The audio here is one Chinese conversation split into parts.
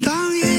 当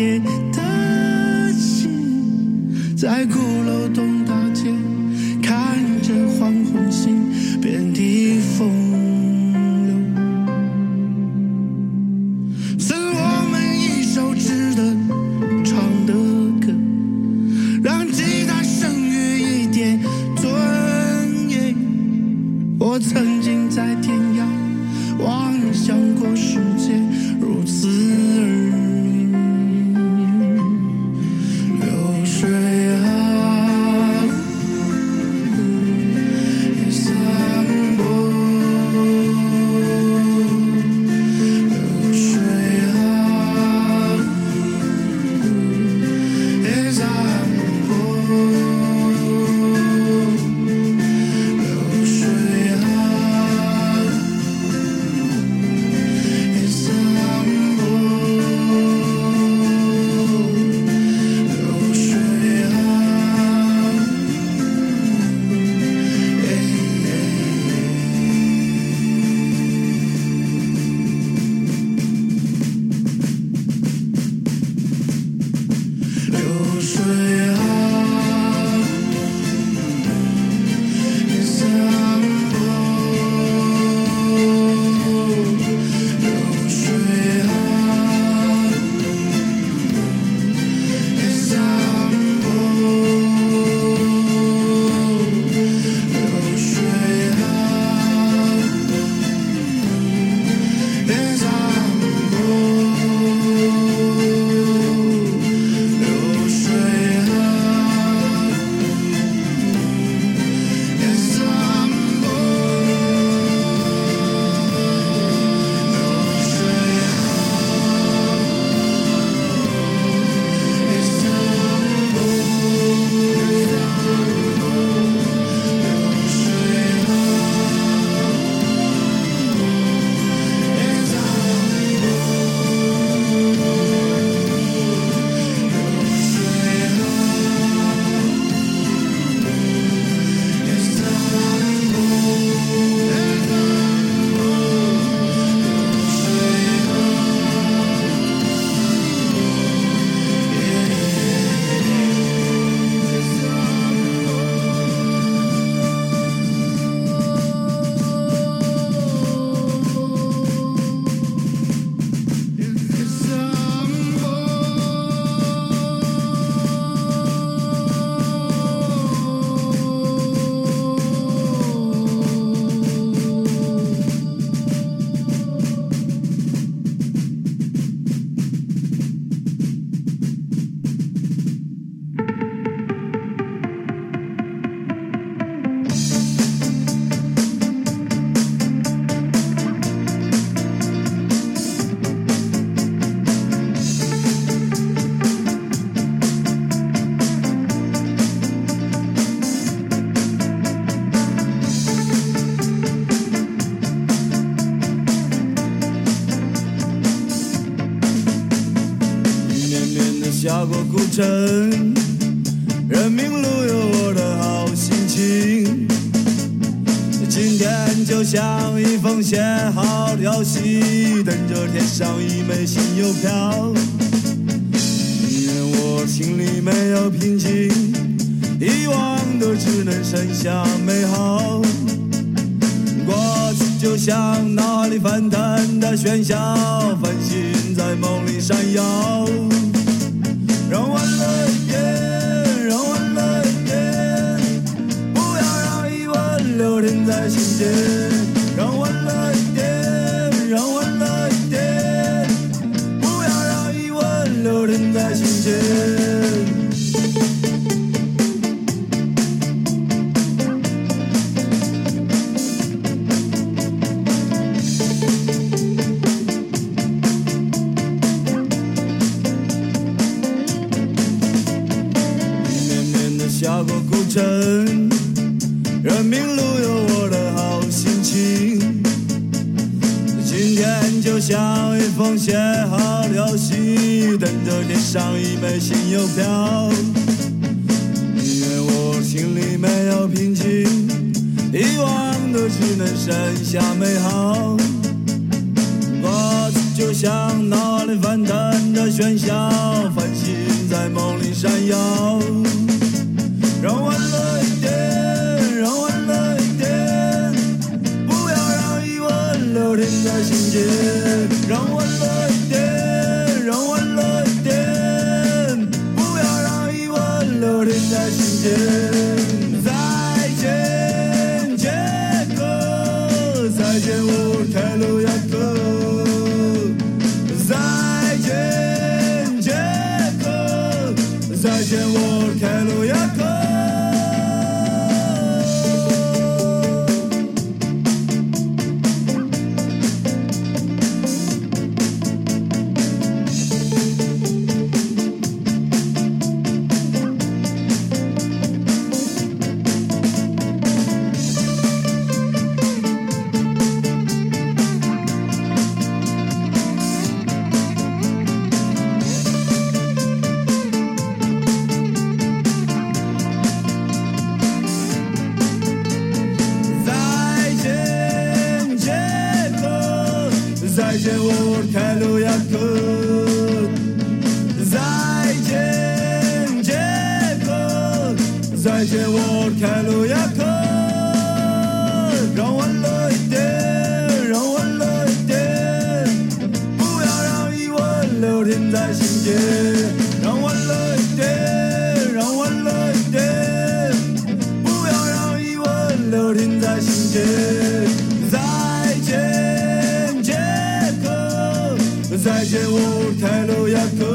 夜的心，在鼓楼东大街，看着黄昏星，遍地风。人民路有我的好心情。今天就像一封写好的消息，等着贴上一枚新邮票。宁愿我心里没有平静，遗忘的只能剩下美好。过去就像脑海里翻腾的喧嚣，繁星在梦里闪耀。让欢乐一点，让欢乐一点，不要让疑问留停在心间。绵绵的下过古城，人民路有情。今天就像一封写好的消息，等着贴上一枚新邮票。宁愿我心里没有平静，遗忘的只能剩下美好。过去就像脑海里翻腾的喧嚣，繁星在梦里闪耀。让我在心间。让欢乐一点，让欢乐一点，不要让疑问留停在心间。再见，杰克，再见，我凯鲁再见，我凯鲁亚克。让我欢乐一点，让我欢乐一点，不要让疑问留停在心间。让我欢乐一点，让我欢乐一点，不要让疑问留停在心间。再见，杰克。再见，我凯鲁亚克。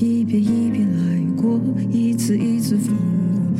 一遍一遍来过，一次一次放过，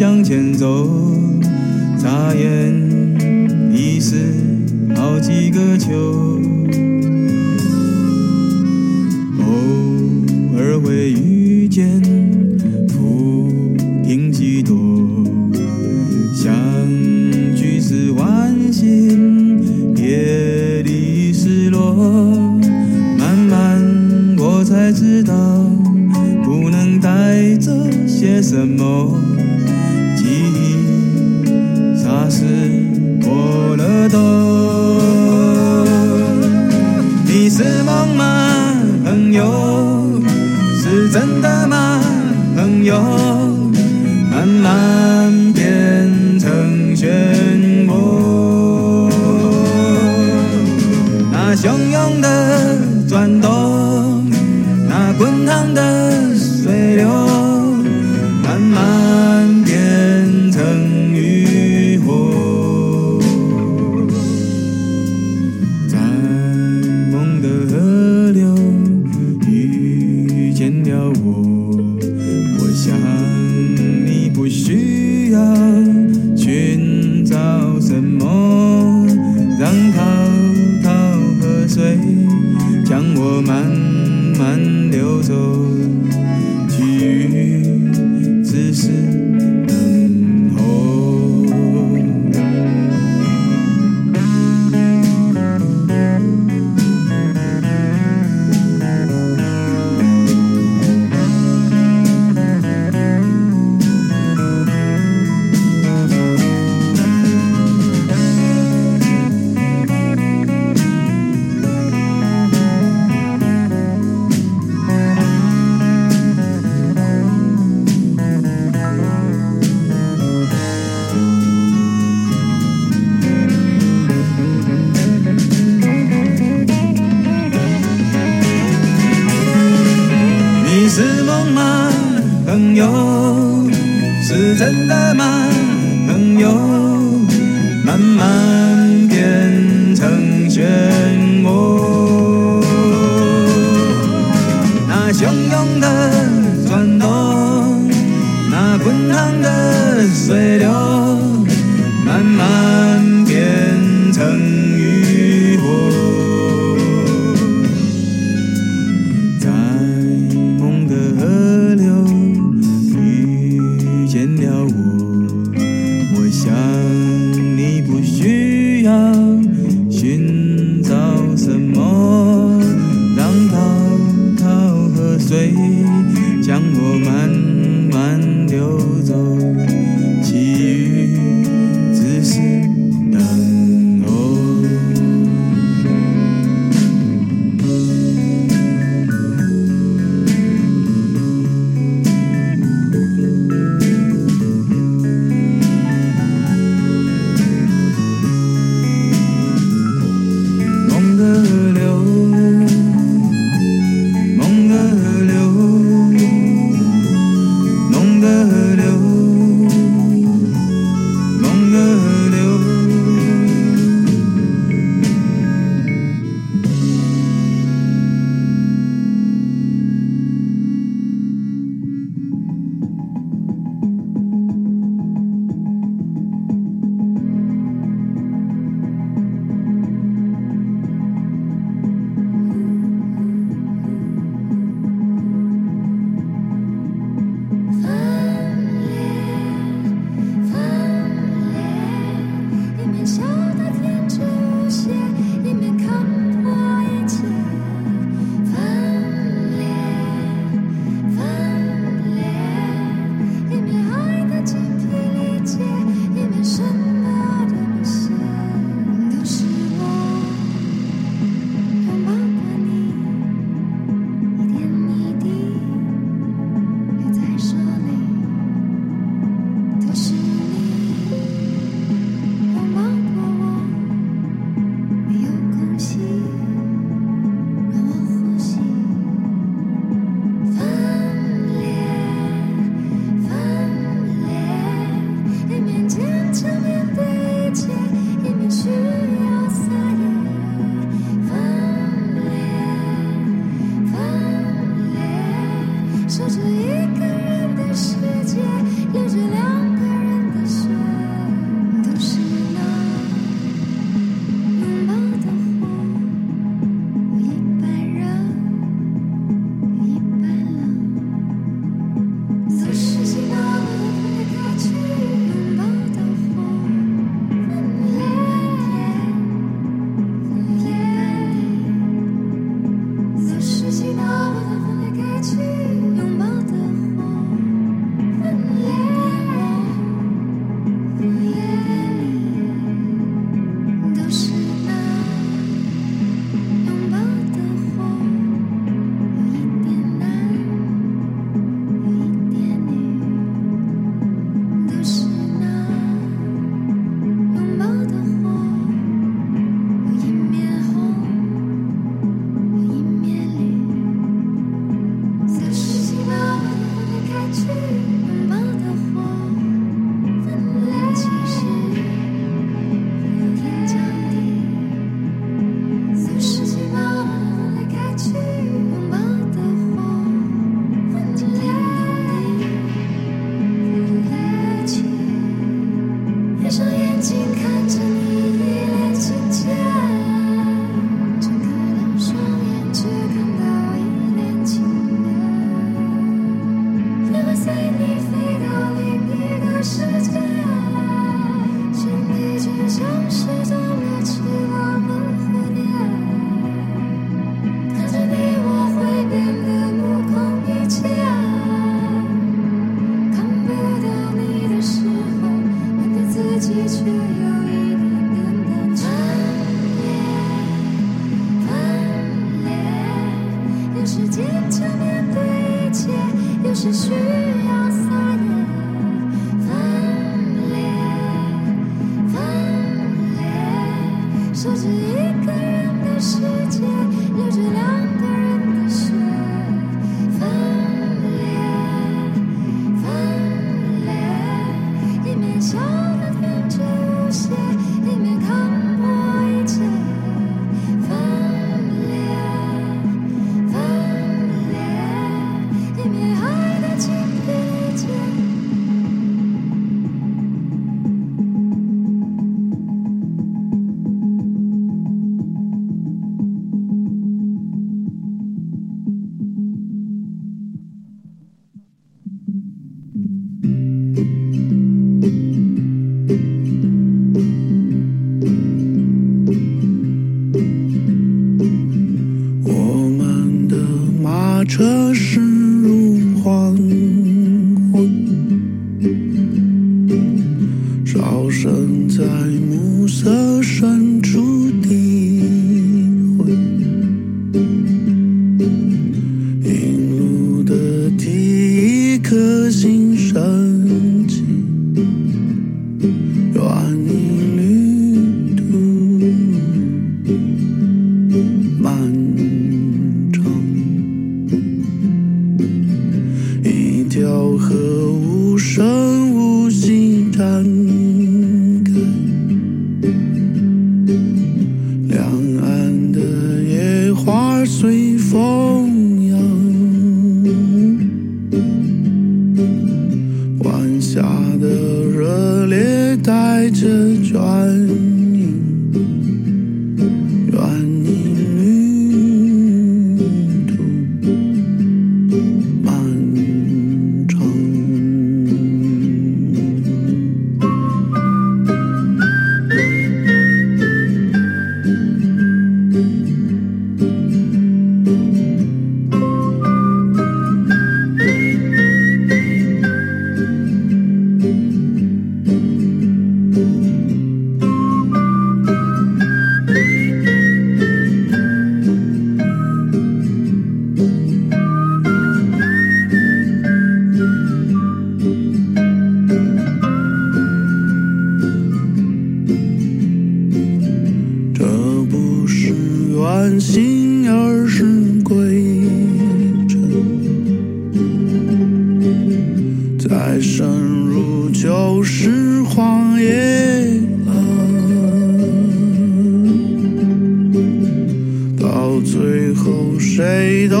向前走，眨眼已是好几个秋，偶尔会遇见，浮萍几多，相聚是欢心，别离失落，慢慢我才知道，不能带着些什么。都是都是激荡的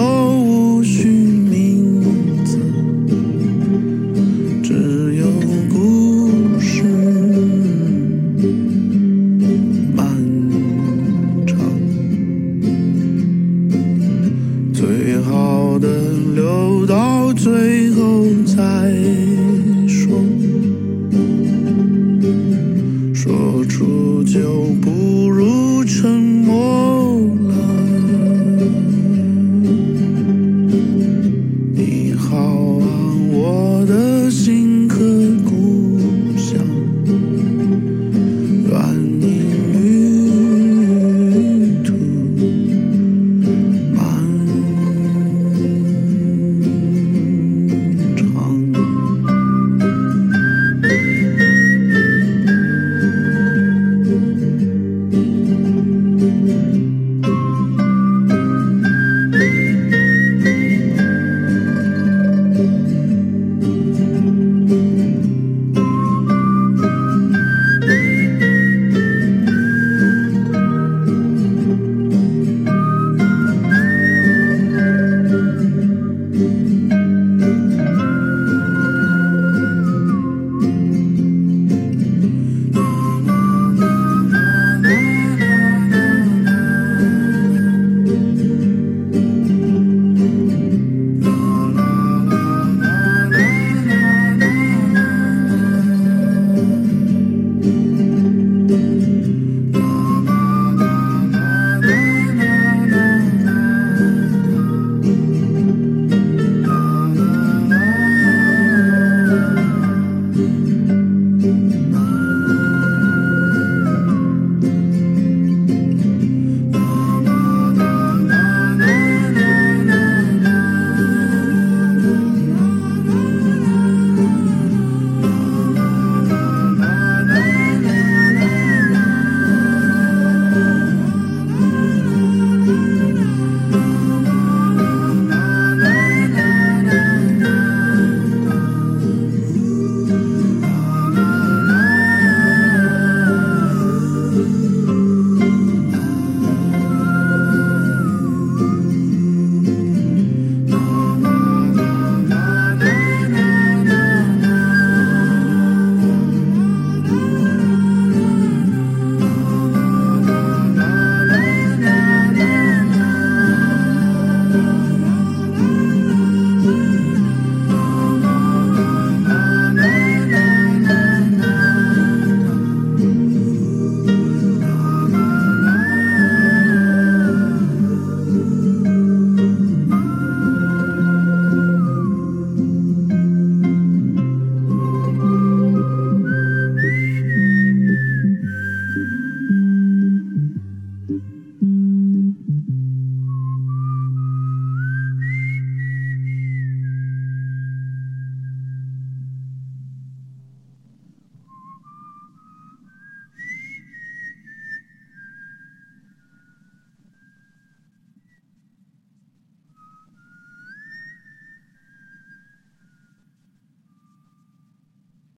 know